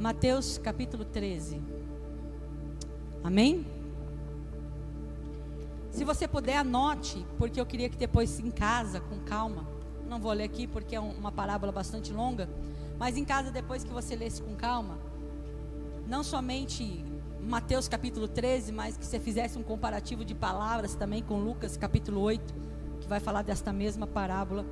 Mateus capítulo 13. Amém? Se você puder, anote, porque eu queria que depois em casa, com calma, não vou ler aqui porque é uma parábola bastante longa, mas em casa, depois que você lesse com calma, não somente Mateus capítulo 13, mas que você fizesse um comparativo de palavras também com Lucas capítulo 8, que vai falar desta mesma parábola.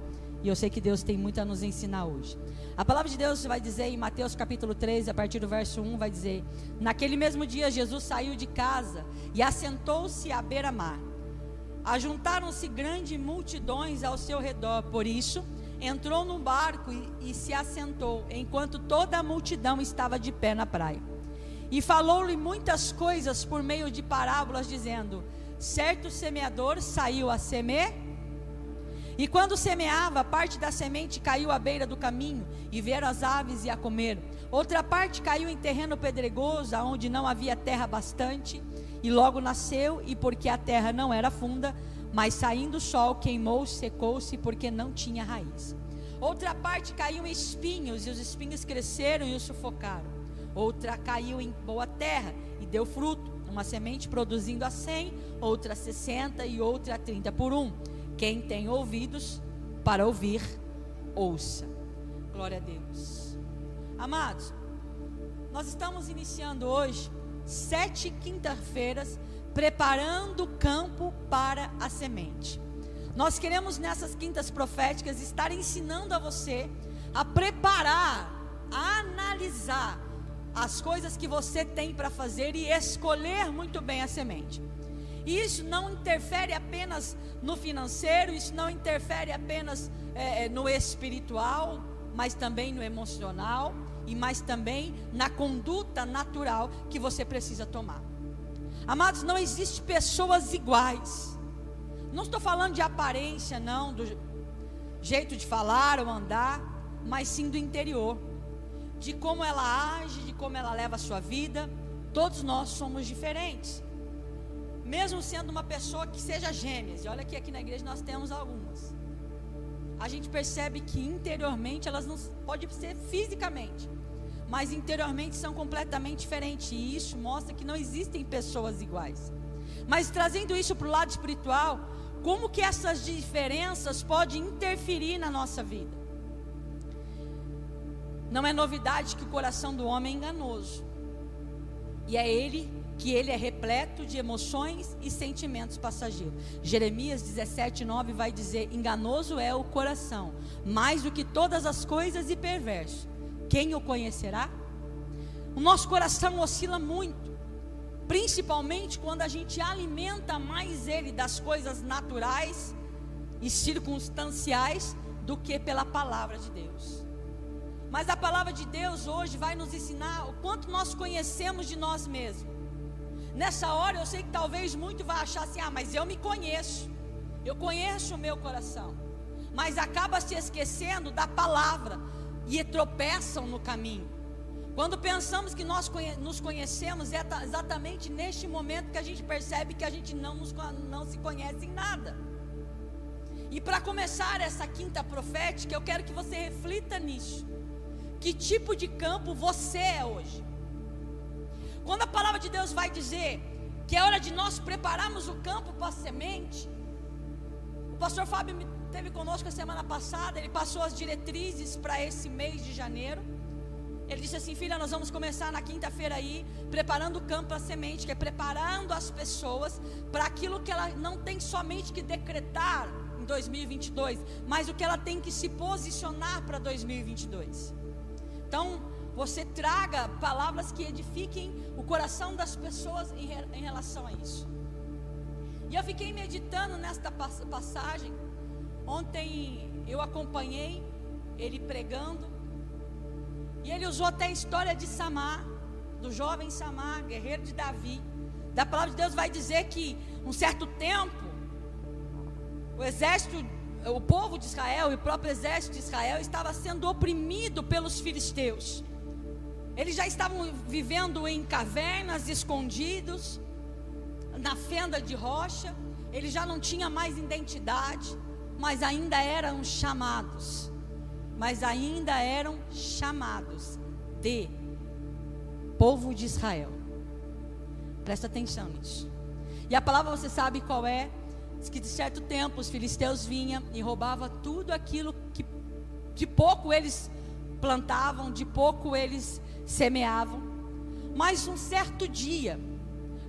E eu sei que Deus tem muito a nos ensinar hoje. A palavra de Deus vai dizer em Mateus capítulo 13, a partir do verso 1, vai dizer: Naquele mesmo dia, Jesus saiu de casa e assentou-se à beira-mar. Ajuntaram-se grandes multidões ao seu redor, por isso, entrou num barco e, e se assentou, enquanto toda a multidão estava de pé na praia. E falou-lhe muitas coisas por meio de parábolas, dizendo: Certo semeador saiu a semear e quando semeava, parte da semente caiu à beira do caminho, e vieram as aves e a comer. Outra parte caiu em terreno pedregoso, onde não havia terra bastante, e logo nasceu, e porque a terra não era funda, mas saindo o sol, queimou-se, secou-se, porque não tinha raiz. Outra parte caiu em espinhos, e os espinhos cresceram e o sufocaram. Outra caiu em boa terra, e deu fruto, uma semente produzindo a cem, outra a sessenta e outra a trinta por um. Quem tem ouvidos para ouvir, ouça. Glória a Deus. Amados, nós estamos iniciando hoje sete quinta-feiras preparando o campo para a semente. Nós queremos nessas quintas proféticas estar ensinando a você a preparar, a analisar as coisas que você tem para fazer e escolher muito bem a semente. Isso não interfere apenas no financeiro, isso não interfere apenas é, é, no espiritual, mas também no emocional e mais também na conduta natural que você precisa tomar. Amados, não existe pessoas iguais. Não estou falando de aparência, não, do jeito de falar ou andar, mas sim do interior, de como ela age, de como ela leva a sua vida. Todos nós somos diferentes mesmo sendo uma pessoa que seja gêmeas, e olha que aqui na igreja nós temos algumas, a gente percebe que interiormente elas não pode ser fisicamente, mas interiormente são completamente diferentes, e isso mostra que não existem pessoas iguais. Mas trazendo isso para o lado espiritual, como que essas diferenças podem interferir na nossa vida? Não é novidade que o coração do homem é enganoso. E é ele que ele é repleto de emoções e sentimentos passageiros. Jeremias 17, 9 vai dizer: Enganoso é o coração, mais do que todas as coisas e perverso. Quem o conhecerá? O nosso coração oscila muito, principalmente quando a gente alimenta mais ele das coisas naturais e circunstanciais do que pela palavra de Deus. Mas a palavra de Deus hoje vai nos ensinar o quanto nós conhecemos de nós mesmos Nessa hora eu sei que talvez muito vai achar assim: ah, mas eu me conheço, eu conheço o meu coração, mas acaba se esquecendo da palavra e tropeçam no caminho. Quando pensamos que nós nos conhecemos, é exatamente neste momento que a gente percebe que a gente não, nos, não se conhece em nada. E para começar essa quinta profética, eu quero que você reflita nisso. Que tipo de campo você é hoje? Quando a palavra de Deus vai dizer que é hora de nós prepararmos o campo para a semente, o pastor Fábio teve conosco a semana passada, ele passou as diretrizes para esse mês de janeiro. Ele disse assim: Filha, nós vamos começar na quinta-feira aí, preparando o campo para a semente, que é preparando as pessoas para aquilo que ela não tem somente que decretar em 2022, mas o que ela tem que se posicionar para 2022. Então, você traga palavras que edifiquem o coração das pessoas em, em relação a isso. E eu fiquei meditando nesta passagem. Ontem eu acompanhei ele pregando. E ele usou até a história de Samar, do jovem Samar, guerreiro de Davi. Da palavra de Deus vai dizer que um certo tempo o exército, o povo de Israel e o próprio exército de Israel estava sendo oprimido pelos filisteus. Eles já estavam vivendo em cavernas, escondidos, na fenda de rocha. Eles já não tinham mais identidade, mas ainda eram chamados. Mas ainda eram chamados de povo de Israel. Presta atenção nisso. E a palavra você sabe qual é? Diz que de certo tempo os filisteus vinham e roubavam tudo aquilo que de pouco eles plantavam, de pouco eles semeavam. Mas um certo dia,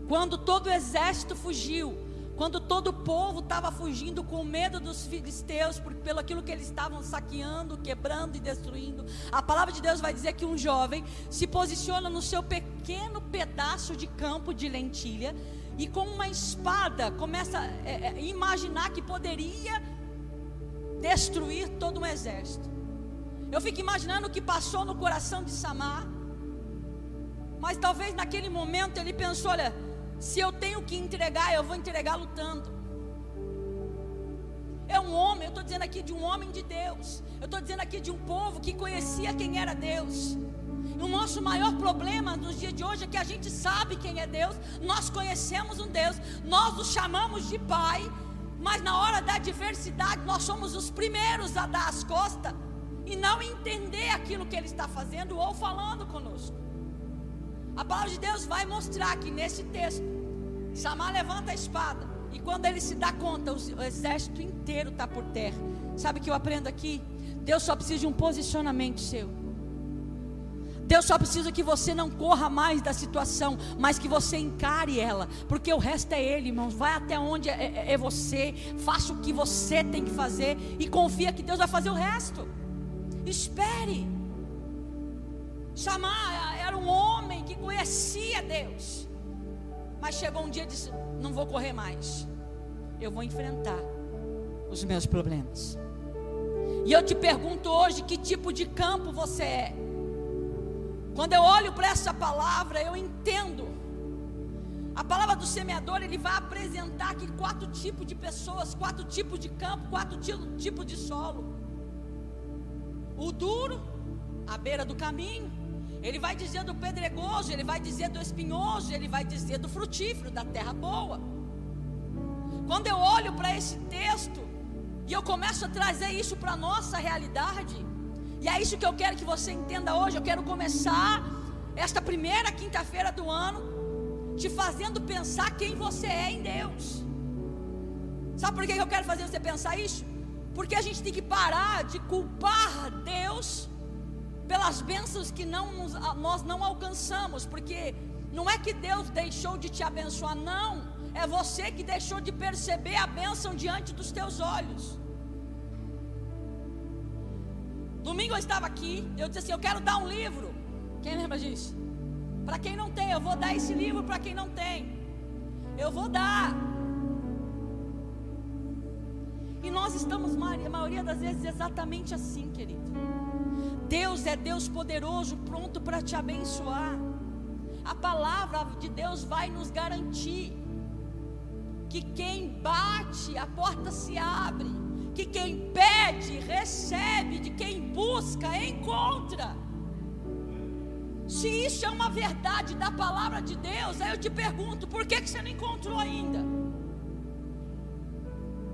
quando todo o exército fugiu, quando todo o povo estava fugindo com medo dos filisteus, por, pelo aquilo que eles estavam saqueando, quebrando e destruindo, a palavra de Deus vai dizer que um jovem se posiciona no seu pequeno pedaço de campo de lentilha e com uma espada começa a é, é, imaginar que poderia destruir todo um exército. Eu fico imaginando o que passou no coração de Samar. Mas talvez naquele momento ele pensou: olha, se eu tenho que entregar, eu vou entregar lutando. É um homem, eu estou dizendo aqui de um homem de Deus. Eu estou dizendo aqui de um povo que conhecia quem era Deus. O nosso maior problema nos dias de hoje é que a gente sabe quem é Deus, nós conhecemos um Deus, nós o chamamos de Pai, mas na hora da adversidade nós somos os primeiros a dar as costas e não entender aquilo que Ele está fazendo ou falando conosco. A palavra de Deus vai mostrar que nesse texto, Samar levanta a espada. E quando ele se dá conta, o exército inteiro está por terra. Sabe o que eu aprendo aqui? Deus só precisa de um posicionamento seu. Deus só precisa que você não corra mais da situação, mas que você encare ela, porque o resto é Ele, irmãos. Vai até onde é, é, é você, faça o que você tem que fazer e confia que Deus vai fazer o resto. Espere. Chamar era um homem conhecia Deus. Mas chegou um dia e disse: Não vou correr mais. Eu vou enfrentar os meus problemas. E eu te pergunto hoje: que tipo de campo você é? Quando eu olho para essa palavra, eu entendo. A palavra do semeador, ele vai apresentar aqui quatro tipos de pessoas, quatro tipos de campo, quatro tipos de solo. O duro, à beira do caminho, ele vai dizer do pedregoso, ele vai dizer do espinhoso, ele vai dizer do frutífero, da terra boa. Quando eu olho para esse texto e eu começo a trazer isso para a nossa realidade, e é isso que eu quero que você entenda hoje. Eu quero começar esta primeira quinta-feira do ano te fazendo pensar quem você é em Deus. Sabe por que eu quero fazer você pensar isso? Porque a gente tem que parar de culpar Deus pelas bênçãos que não nos, nós não alcançamos, porque não é que Deus deixou de te abençoar, não, é você que deixou de perceber a bênção diante dos teus olhos. Domingo eu estava aqui, eu disse assim: Eu quero dar um livro. Quem lembra disso? Para quem não tem, eu vou dar esse livro para quem não tem. Eu vou dar. E nós estamos, a maioria das vezes, exatamente assim, querido. Deus é Deus poderoso, pronto para te abençoar. A palavra de Deus vai nos garantir que quem bate, a porta se abre, que quem pede, recebe, de quem busca, encontra. Se isso é uma verdade da palavra de Deus, aí eu te pergunto, por que, que você não encontrou ainda?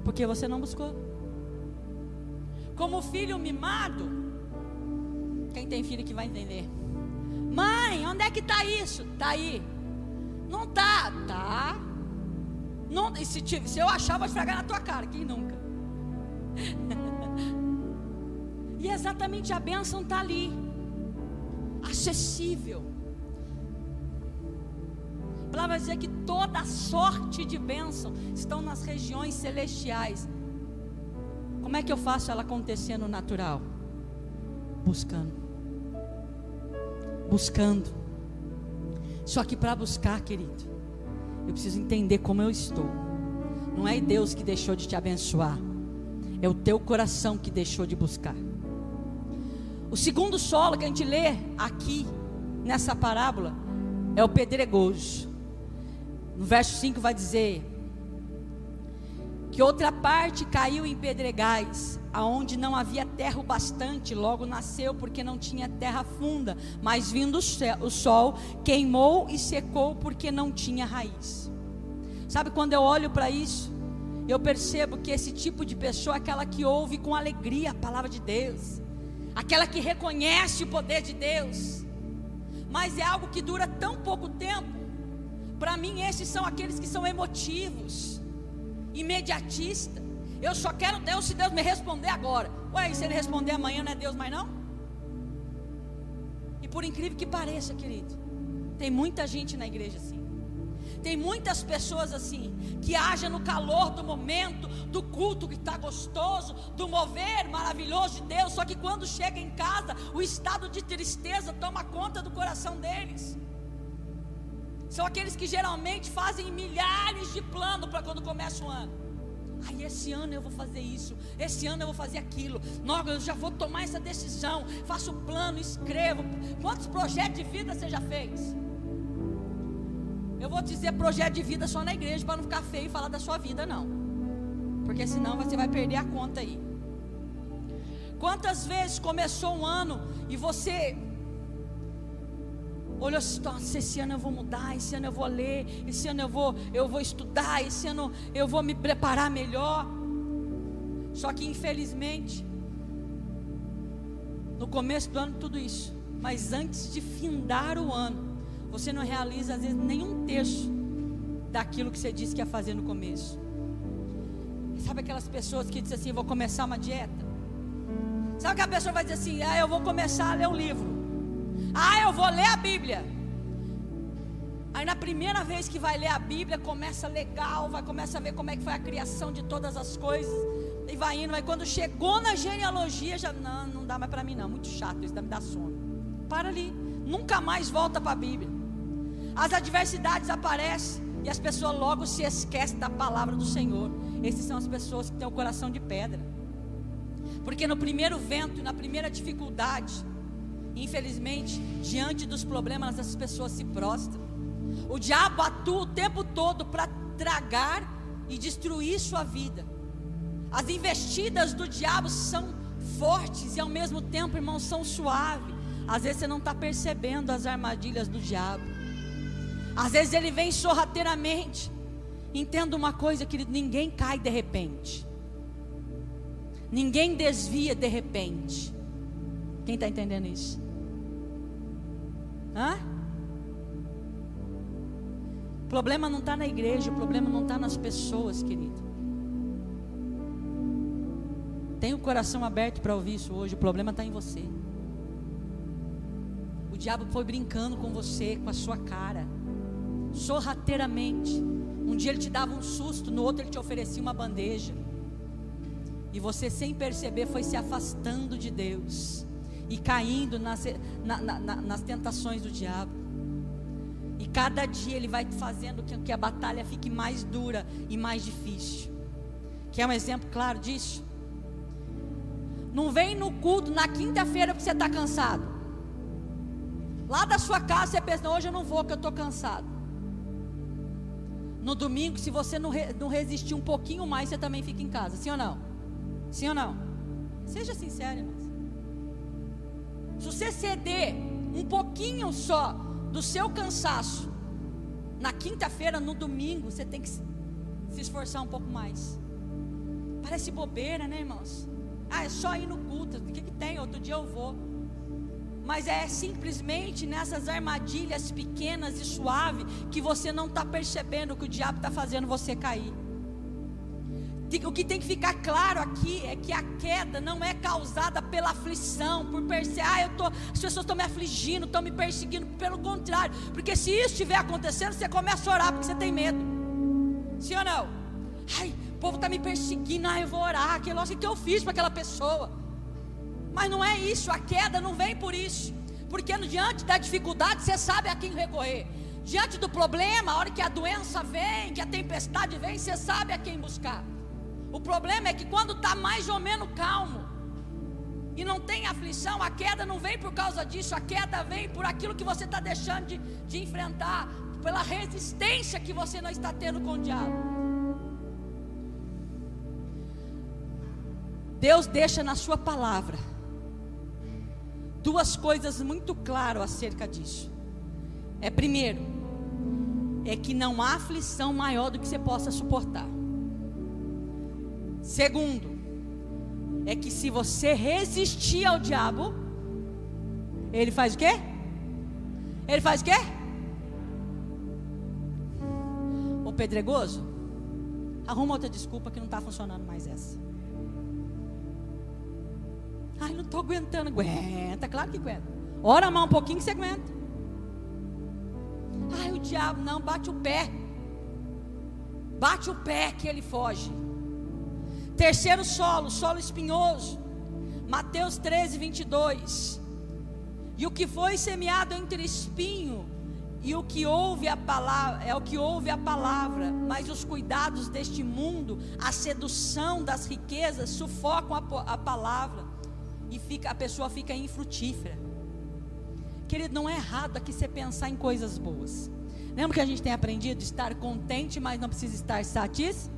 Porque você não buscou. Como filho mimado, quem tem filho que vai entender. Mãe, onde é que está isso? Está aí. Não tá, tá. Não, se, se eu achar, vou esfregar na tua cara. Quem nunca? e exatamente a bênção está ali. Acessível. A palavra dizer que toda sorte de bênção estão nas regiões celestiais. Como é que eu faço ela acontecer no natural? Buscando buscando. Só que para buscar, querido, eu preciso entender como eu estou. Não é Deus que deixou de te abençoar, é o teu coração que deixou de buscar. O segundo solo que a gente lê aqui, nessa parábola, é o pedregoso. No verso 5 vai dizer: que outra parte caiu em pedregais, aonde não havia terra o bastante, logo nasceu porque não tinha terra funda, mas vindo o sol, queimou e secou porque não tinha raiz. Sabe quando eu olho para isso, eu percebo que esse tipo de pessoa é aquela que ouve com alegria a palavra de Deus, aquela que reconhece o poder de Deus, mas é algo que dura tão pouco tempo. Para mim, esses são aqueles que são emotivos, imediatistas. Eu só quero Deus se Deus me responder agora. Ué, e se ele responder amanhã não é Deus mais não? E por incrível que pareça, querido, tem muita gente na igreja assim. Tem muitas pessoas assim, que agem no calor do momento, do culto que está gostoso, do mover maravilhoso de Deus, só que quando chega em casa, o estado de tristeza toma conta do coração deles. São aqueles que geralmente fazem milhares de planos para quando começa o ano. Aí esse ano eu vou fazer isso, esse ano eu vou fazer aquilo. Logo eu já vou tomar essa decisão. Faço plano, escrevo. Quantos projetos de vida você já fez? Eu vou dizer projeto de vida só na igreja para não ficar feio e falar da sua vida, não. Porque senão você vai perder a conta aí. Quantas vezes começou um ano e você olhou assim, nossa, esse ano eu vou mudar, esse ano eu vou ler, esse ano eu vou, eu vou estudar, esse ano eu vou me preparar melhor. Só que infelizmente, no começo do ano tudo isso, mas antes de findar o ano, você não realiza às vezes nenhum terço daquilo que você disse que ia fazer no começo. Sabe aquelas pessoas que dizem assim: vou começar uma dieta? Sabe que a pessoa vai dizer assim: ah, eu vou começar a ler um livro. Ah, eu vou ler a Bíblia. Aí na primeira vez que vai ler a Bíblia, começa legal, vai começa a ver como é que foi a criação de todas as coisas. E vai indo, mas quando chegou na genealogia, já não, não dá mais para mim não, muito chato isso, me dá sono. Para ali, nunca mais volta para a Bíblia as adversidades aparecem e as pessoas logo se esquecem da palavra do Senhor. Essas são as pessoas que têm o coração de pedra. Porque no primeiro vento, na primeira dificuldade, infelizmente, diante dos problemas, as pessoas se prostram. O diabo atua o tempo todo para tragar e destruir sua vida. As investidas do diabo são fortes e ao mesmo tempo, irmãos, são suaves. Às vezes você não está percebendo as armadilhas do diabo. Às vezes ele vem sorrateiramente. Entenda uma coisa, querido: ninguém cai de repente. Ninguém desvia de repente. Quem está entendendo isso? Hã? O problema não está na igreja, o problema não está nas pessoas, querido. Tem o coração aberto para ouvir isso hoje, o problema está em você. O diabo foi brincando com você, com a sua cara sorrateiramente. Um dia ele te dava um susto, no outro ele te oferecia uma bandeja. E você, sem perceber, foi se afastando de Deus e caindo nas, na, na, nas tentações do diabo. E cada dia ele vai fazendo com que a batalha fique mais dura e mais difícil. Quer um exemplo claro disso? Não vem no culto na quinta-feira porque você está cansado. Lá da sua casa você pensa, hoje eu não vou, porque eu estou cansado. No domingo, se você não, re, não resistir um pouquinho mais, você também fica em casa. Sim ou não? Sim ou não? Seja sincero, irmãos. Se você ceder um pouquinho só do seu cansaço, na quinta-feira, no domingo, você tem que se esforçar um pouco mais. Parece bobeira, né, irmãos? Ah, é só ir no culto. O que, que tem? Outro dia eu vou mas é simplesmente nessas armadilhas pequenas e suaves que você não está percebendo que o diabo está fazendo você cair. O que tem que ficar claro aqui é que a queda não é causada pela aflição, por perceber, ah, eu tô, as pessoas estão me afligindo, estão me perseguindo, pelo contrário, porque se isso estiver acontecendo, você começa a orar porque você tem medo. Sim ou não? Ai, o povo está me perseguindo, ah, eu vou orar, que o que eu fiz para aquela pessoa. Mas não é isso, a queda não vem por isso. Porque diante da dificuldade você sabe a quem recorrer. Diante do problema, a hora que a doença vem, que a tempestade vem, você sabe a quem buscar. O problema é que quando está mais ou menos calmo, e não tem aflição, a queda não vem por causa disso, a queda vem por aquilo que você está deixando de, de enfrentar, pela resistência que você não está tendo com o diabo. Deus deixa na sua palavra duas coisas muito claras acerca disso. É primeiro, é que não há aflição maior do que você possa suportar. Segundo, é que se você resistir ao diabo, ele faz o quê? Ele faz o quê? O pedregoso, arruma outra desculpa que não está funcionando mais essa. Ai, não estou aguentando. Aguenta, claro que aguenta. Ora mais um pouquinho que você aguenta. Ai, o diabo, não, bate o pé. Bate o pé que ele foge. Terceiro solo, solo espinhoso. Mateus 13, 22. E o que foi semeado entre espinho e o que ouve a palavra, é o que ouve a palavra, mas os cuidados deste mundo, a sedução das riquezas sufocam a, a palavra e fica, a pessoa fica infrutífera. Querido, não é errado aqui você pensar em coisas boas. Lembra que a gente tem aprendido estar contente, mas não precisa estar satisfeito?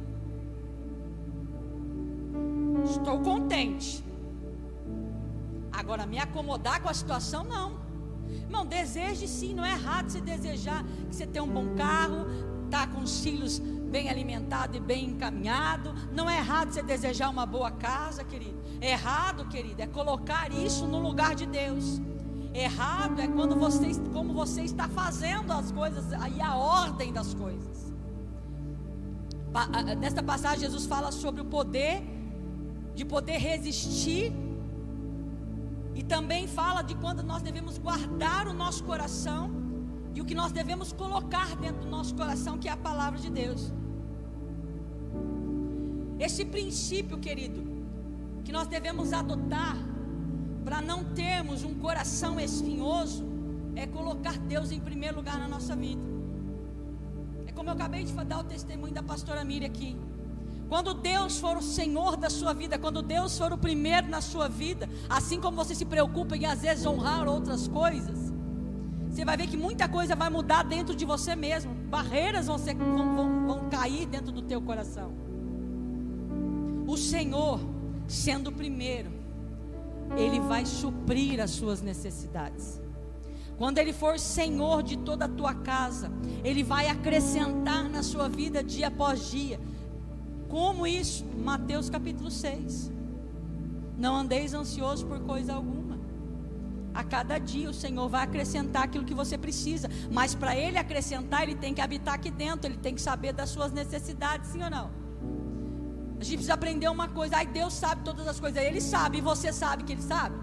Estou contente. Agora, me acomodar com a situação, não. Irmão, deseje sim, não é errado você desejar que você tenha um bom carro, tá com os filhos bem alimentados e bem encaminhado. Não é errado você desejar uma boa casa, querido. É errado, querido, é colocar isso no lugar de Deus. Errado é quando você, como você está fazendo as coisas e a ordem das coisas. Nesta passagem, Jesus fala sobre o poder de poder resistir e também fala de quando nós devemos guardar o nosso coração e o que nós devemos colocar dentro do nosso coração, que é a palavra de Deus. Esse princípio, querido, que nós devemos adotar para não termos um coração espinhoso, é colocar Deus em primeiro lugar na nossa vida. É como eu acabei de dar o testemunho da pastora Miriam aqui. Quando Deus for o Senhor da sua vida, quando Deus for o primeiro na sua vida, assim como você se preocupa em às vezes honrar outras coisas, você vai ver que muita coisa vai mudar dentro de você mesmo. Barreiras vão, ser, vão, vão, vão cair dentro do teu coração. O Senhor, sendo o primeiro, Ele vai suprir as suas necessidades. Quando Ele for Senhor de toda a tua casa, Ele vai acrescentar na sua vida dia após dia como isso? Mateus capítulo 6. Não andeis ansiosos por coisa alguma. A cada dia o Senhor vai acrescentar aquilo que você precisa. Mas para Ele acrescentar, Ele tem que habitar aqui dentro. Ele tem que saber das suas necessidades, sim ou não? A gente precisa aprender uma coisa. Ai, Deus sabe todas as coisas. Ele sabe e você sabe que Ele sabe.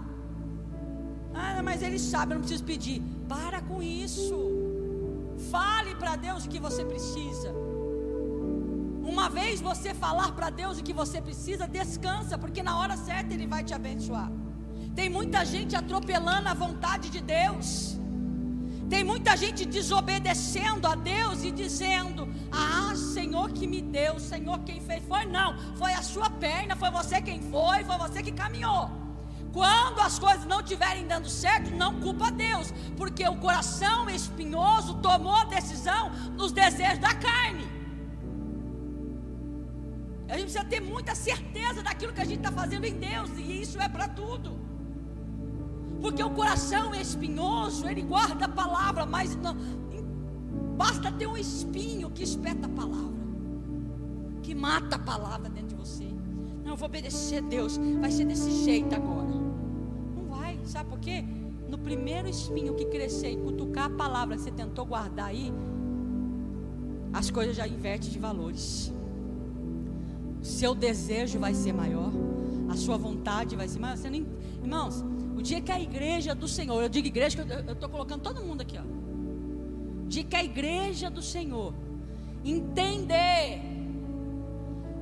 Ah, mas Ele sabe, eu não preciso pedir. Para com isso. Fale para Deus o que você precisa. Uma vez você falar para Deus o que você precisa, descansa, porque na hora certa Ele vai te abençoar. Tem muita gente atropelando a vontade de Deus. Tem muita gente desobedecendo a Deus e dizendo: Ah, Senhor que me deu, Senhor quem fez. Foi não, foi a sua perna, foi você quem foi, foi você que caminhou. Quando as coisas não estiverem dando certo, não culpa Deus, porque o coração espinhoso tomou a decisão nos desejos da carne. A gente precisa ter muita certeza daquilo que a gente está fazendo em Deus, e isso é para tudo. Porque o coração é espinhoso, ele guarda a palavra, mas não, basta ter um espinho que espeta a palavra, que mata a palavra dentro de você. Não, eu vou obedecer a Deus, vai ser desse jeito agora. Não vai, sabe por quê? No primeiro espinho que crescer e cutucar a palavra que você tentou guardar aí, as coisas já invertem de valores seu desejo vai ser maior, a sua vontade vai ser maior. Você nem, irmãos, o dia que a igreja do Senhor, eu digo igreja, eu estou colocando todo mundo aqui, ó. O dia que a igreja do Senhor entender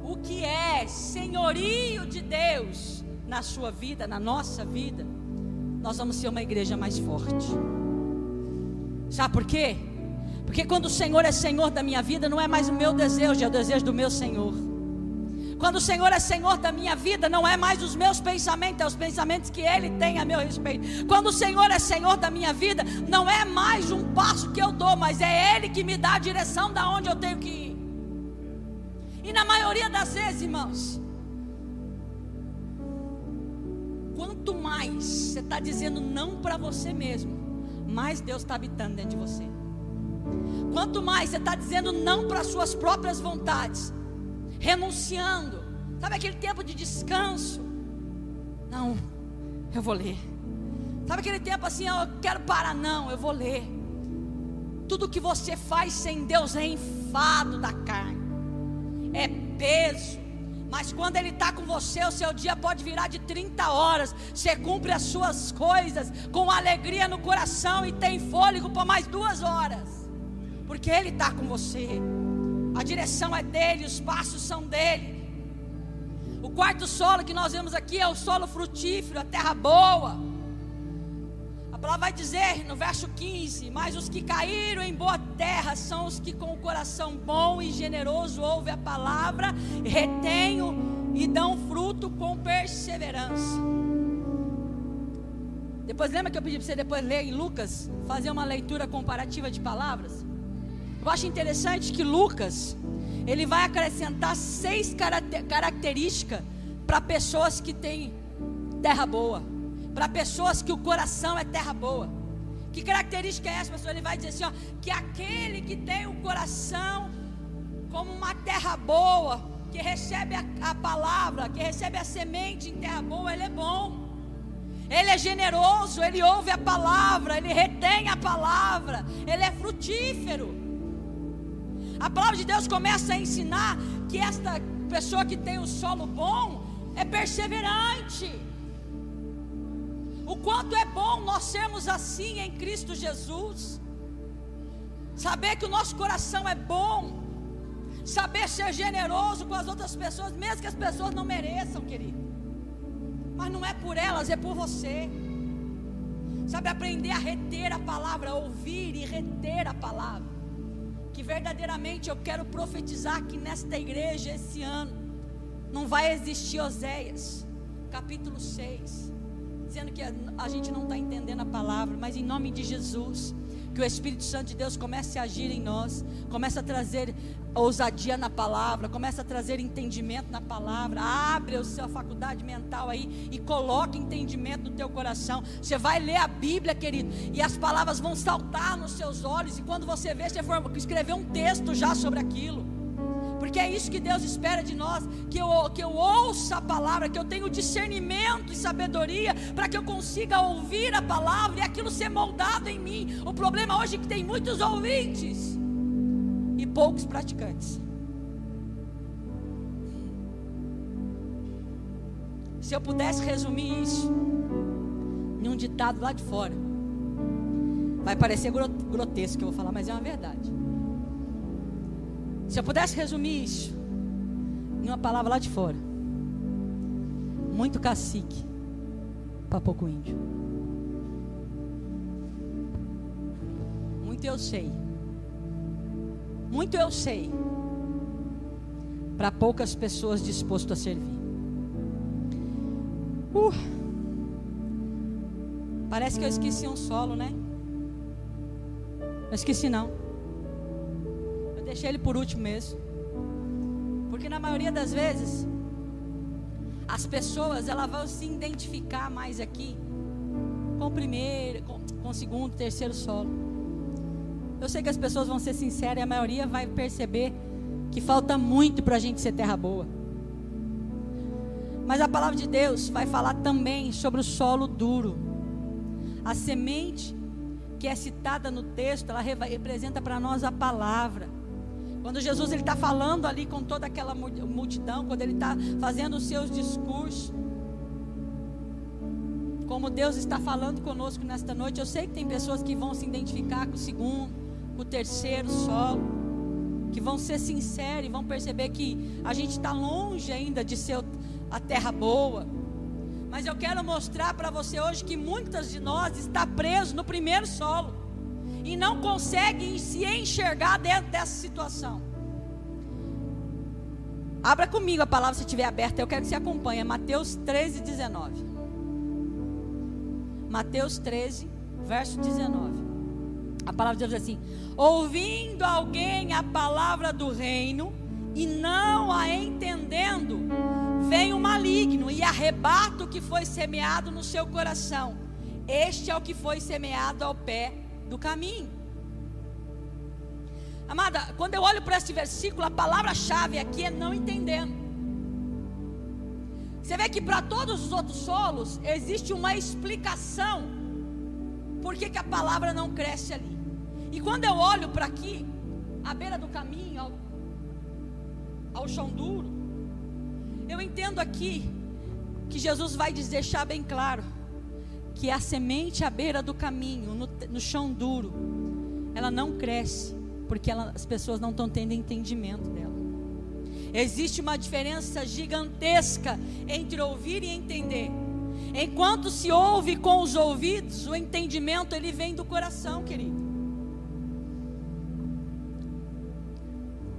o que é senhorio de Deus na sua vida, na nossa vida, nós vamos ser uma igreja mais forte. Sabe por quê? Porque quando o Senhor é Senhor da minha vida, não é mais o meu desejo, é o desejo do meu Senhor. Quando o Senhor é Senhor da minha vida, não é mais os meus pensamentos, é os pensamentos que Ele tem a meu respeito. Quando o Senhor é Senhor da minha vida, não é mais um passo que eu dou, mas é Ele que me dá a direção da onde eu tenho que ir. E na maioria das vezes, irmãos, quanto mais você está dizendo não para você mesmo, mais Deus está habitando dentro de você. Quanto mais você está dizendo não para as suas próprias vontades, renunciando. Sabe aquele tempo de descanso? Não, eu vou ler. Sabe aquele tempo assim, eu quero parar? Não, eu vou ler. tudo que você faz sem Deus é enfado da carne, é peso. Mas quando Ele está com você, o seu dia pode virar de 30 horas. Você cumpre as suas coisas com alegria no coração e tem fôlego por mais duas horas. Porque Ele está com você. A direção é dele, os passos são dele. O quarto solo que nós vemos aqui é o solo frutífero, a terra boa. A palavra vai dizer no verso 15: Mas os que caíram em boa terra são os que com o coração bom e generoso ouvem a palavra, retêm e dão fruto com perseverança. Depois lembra que eu pedi para você depois ler em Lucas, fazer uma leitura comparativa de palavras? Eu acho interessante que Lucas, ele vai acrescentar seis características para pessoas que têm terra boa, para pessoas que o coração é terra boa. Que característica é essa, pastor? Ele vai dizer assim: ó, que aquele que tem o coração como uma terra boa, que recebe a, a palavra, que recebe a semente em terra boa, ele é bom. Ele é generoso, ele ouve a palavra, ele retém a palavra, ele é frutífero. A palavra de Deus começa a ensinar que esta pessoa que tem o solo bom é perseverante. O quanto é bom nós sermos assim em Cristo Jesus. Saber que o nosso coração é bom. Saber ser generoso com as outras pessoas, mesmo que as pessoas não mereçam, querido. Mas não é por elas, é por você. Sabe, aprender a reter a palavra, ouvir e reter a palavra que verdadeiramente eu quero profetizar que nesta igreja esse ano não vai existir Oséias, capítulo 6, dizendo que a, gente não está entendendo a palavra, mas em nome de Jesus, que o Espírito Santo de Deus comece a agir em nós, comece a trazer ousadia na palavra, comece a trazer entendimento na palavra, abre a sua faculdade mental aí e coloque entendimento no teu coração. Você vai ler a Bíblia, querido, e as palavras vão saltar nos seus olhos, e quando você vê, você for escrever um texto já sobre aquilo. Porque é isso que Deus espera de nós, que eu, que eu ouça a palavra, que eu tenha discernimento e sabedoria para que eu consiga ouvir a palavra e aquilo ser moldado em mim. O problema hoje é que tem muitos ouvintes e poucos praticantes. Se eu pudesse resumir isso em um ditado lá de fora, vai parecer grotesco que eu vou falar, mas é uma verdade. Se eu pudesse resumir isso em uma palavra lá de fora, muito cacique para pouco índio. Muito eu sei. Muito eu sei. Para poucas pessoas dispostas a servir. Uh, parece que eu esqueci um solo, né? Eu esqueci não deixei ele por último mesmo. Porque na maioria das vezes, as pessoas elas vão se identificar mais aqui com o primeiro, com, com o segundo, terceiro solo. Eu sei que as pessoas vão ser sinceras e a maioria vai perceber que falta muito para a gente ser terra boa. Mas a palavra de Deus vai falar também sobre o solo duro. A semente que é citada no texto, ela representa para nós a palavra. Quando Jesus está falando ali com toda aquela multidão, quando ele está fazendo os seus discursos, como Deus está falando conosco nesta noite, eu sei que tem pessoas que vão se identificar com o segundo, com o terceiro solo, que vão ser sinceros e vão perceber que a gente está longe ainda de ser a terra boa. Mas eu quero mostrar para você hoje que muitas de nós está preso no primeiro solo e não conseguem se enxergar dentro dessa situação. Abra comigo a palavra se estiver aberta, eu quero que você acompanhe. Mateus 13, 19. Mateus 13, verso 19. A palavra de Deus diz assim: Ouvindo alguém a palavra do reino e não a entendendo, vem o maligno e arrebata o que foi semeado no seu coração. Este é o que foi semeado ao pé do caminho. Amada, quando eu olho para esse versículo, a palavra-chave aqui é não entendendo. Você vê que para todos os outros solos existe uma explicação por que, que a palavra não cresce ali. E quando eu olho para aqui, à beira do caminho, ao, ao chão duro, eu entendo aqui que Jesus vai deixar bem claro que a semente à beira do caminho, no, no chão duro, ela não cresce, porque ela, as pessoas não estão tendo entendimento dela. Existe uma diferença gigantesca entre ouvir e entender. Enquanto se ouve com os ouvidos, o entendimento ele vem do coração, querido.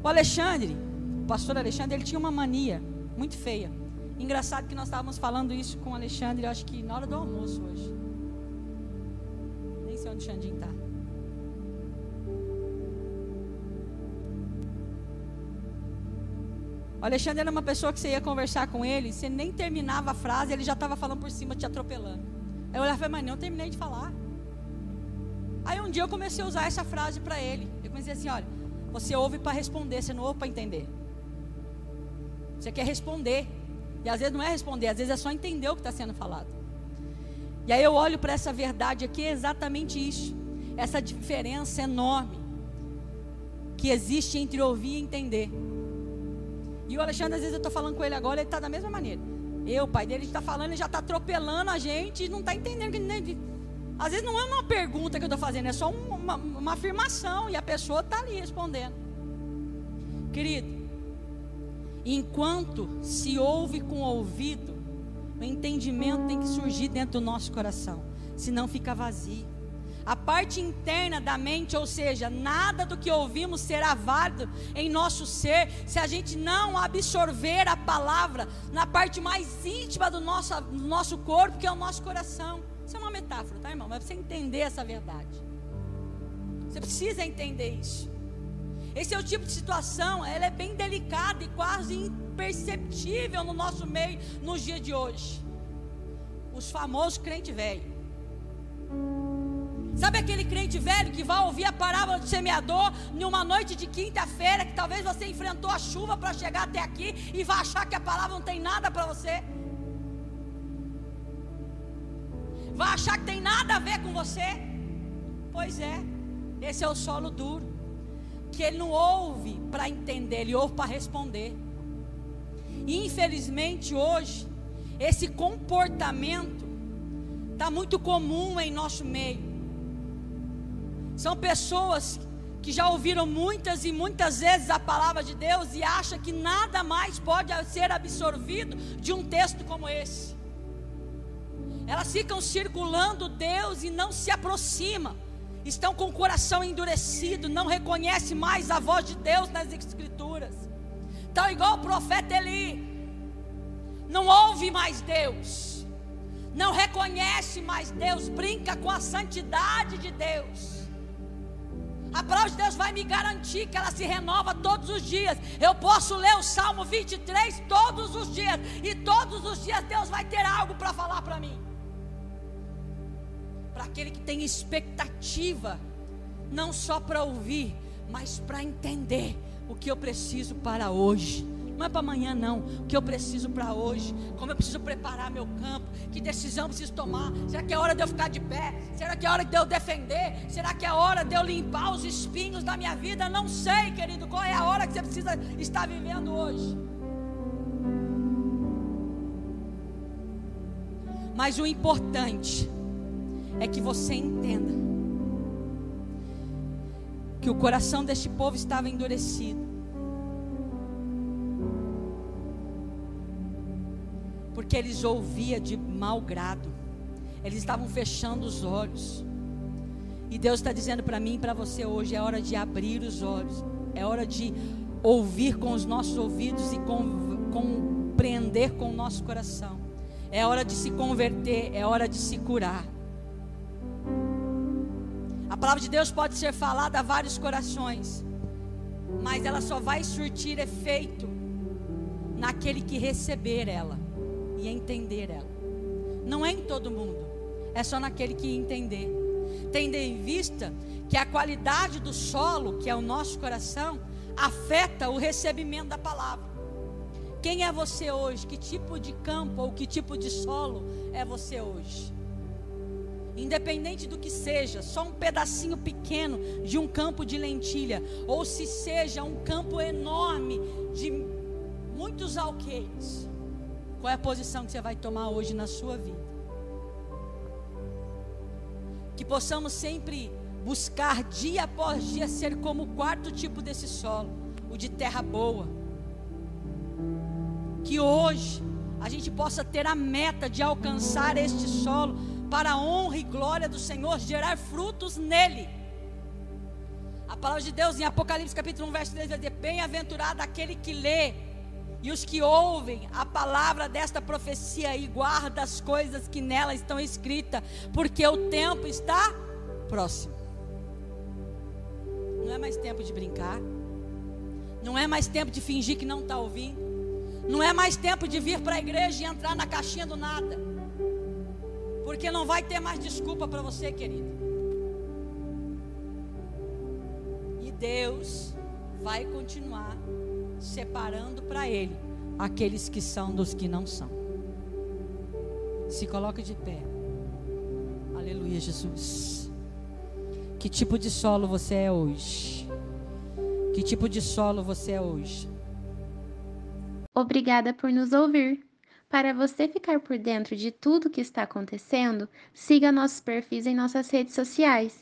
O Alexandre, o pastor Alexandre, ele tinha uma mania muito feia. Engraçado que nós estávamos falando isso com o Alexandre, acho que na hora do almoço hoje. Nem sei onde o Xandinho está. O Alexandre era uma pessoa que você ia conversar com ele, você nem terminava a frase, ele já estava falando por cima, te atropelando. Aí eu olhava e falei, mas não terminei de falar. Aí um dia eu comecei a usar essa frase para ele. Eu comecei assim: olha, você ouve para responder, você não ouve para entender. Você quer responder. E às vezes não é responder, às vezes é só entender o que está sendo falado. E aí eu olho para essa verdade aqui, é exatamente isso. Essa diferença enorme que existe entre ouvir e entender. E o Alexandre, às vezes eu estou falando com ele agora, ele está da mesma maneira. Eu, pai dele, está falando, ele já está atropelando a gente e não está entendendo. Às vezes não é uma pergunta que eu estou fazendo, é só uma, uma afirmação e a pessoa está ali respondendo. Querido, enquanto se ouve com o ouvido, o entendimento tem que surgir dentro do nosso coração, senão fica vazio. A parte interna da mente, ou seja, nada do que ouvimos será válido em nosso ser se a gente não absorver a palavra na parte mais íntima do nosso, do nosso corpo, que é o nosso coração. Isso é uma metáfora, tá, irmão? Mas você entender essa verdade. Você precisa entender isso. Esse é o tipo de situação, ela é bem delicada e quase imperceptível no nosso meio nos dias de hoje. Os famosos crente velho. Sabe aquele crente velho que vai ouvir a parábola do semeador numa noite de quinta-feira, que talvez você enfrentou a chuva para chegar até aqui e vai achar que a palavra não tem nada para você? Vai achar que tem nada a ver com você? Pois é, esse é o solo duro. Que ele não ouve para entender, ele ouve para responder. E infelizmente hoje, esse comportamento está muito comum em nosso meio. São pessoas que já ouviram muitas e muitas vezes a palavra de Deus e acham que nada mais pode ser absorvido de um texto como esse. Elas ficam circulando Deus e não se aproximam. Estão com o coração endurecido, não reconhecem mais a voz de Deus nas escrituras. Então, igual o profeta Eli, não ouve mais Deus, não reconhece mais Deus, brinca com a santidade de Deus a palavra de Deus vai me garantir que ela se renova todos os dias. Eu posso ler o Salmo 23 todos os dias, e todos os dias Deus vai ter algo para falar para mim. Para aquele que tem expectativa, não só para ouvir, mas para entender o que eu preciso para hoje. Não é para amanhã, não. O que eu preciso para hoje. Como eu preciso preparar meu campo. Que decisão preciso tomar. Será que é hora de eu ficar de pé? Será que é hora de eu defender? Será que é hora de eu limpar os espinhos da minha vida? Não sei, querido. Qual é a hora que você precisa estar vivendo hoje? Mas o importante é que você entenda que o coração deste povo estava endurecido porque eles ouviam de mau grado, eles estavam fechando os olhos. E Deus está dizendo para mim e para você hoje: é hora de abrir os olhos, é hora de ouvir com os nossos ouvidos e com, compreender com o nosso coração. É hora de se converter, é hora de se curar. A palavra de Deus pode ser falada a vários corações, mas ela só vai surtir efeito naquele que receber ela e entender ela. Não é em todo mundo, é só naquele que entender. Tendo em vista que a qualidade do solo, que é o nosso coração, afeta o recebimento da palavra. Quem é você hoje? Que tipo de campo ou que tipo de solo é você hoje? Independente do que seja, só um pedacinho pequeno de um campo de lentilha, ou se seja um campo enorme de muitos alqueires, qual é a posição que você vai tomar hoje na sua vida? Que possamos sempre buscar dia após dia ser como o quarto tipo desse solo, o de terra boa. Que hoje a gente possa ter a meta de alcançar este solo para a honra e glória do Senhor, gerar frutos nele. A palavra de Deus em Apocalipse capítulo 1, verso 3 vai dizer: Bem-aventurado aquele que lê e os que ouvem a palavra desta profecia e guarda as coisas que nela estão escritas, porque o tempo está próximo. Não é mais tempo de brincar, não é mais tempo de fingir que não está ouvindo, não é mais tempo de vir para a igreja e entrar na caixinha do nada. Porque não vai ter mais desculpa para você, querido. E Deus vai continuar separando para Ele aqueles que são dos que não são. Se coloque de pé. Aleluia, Jesus. Que tipo de solo você é hoje? Que tipo de solo você é hoje? Obrigada por nos ouvir. Para você ficar por dentro de tudo que está acontecendo, siga nossos perfis em nossas redes sociais.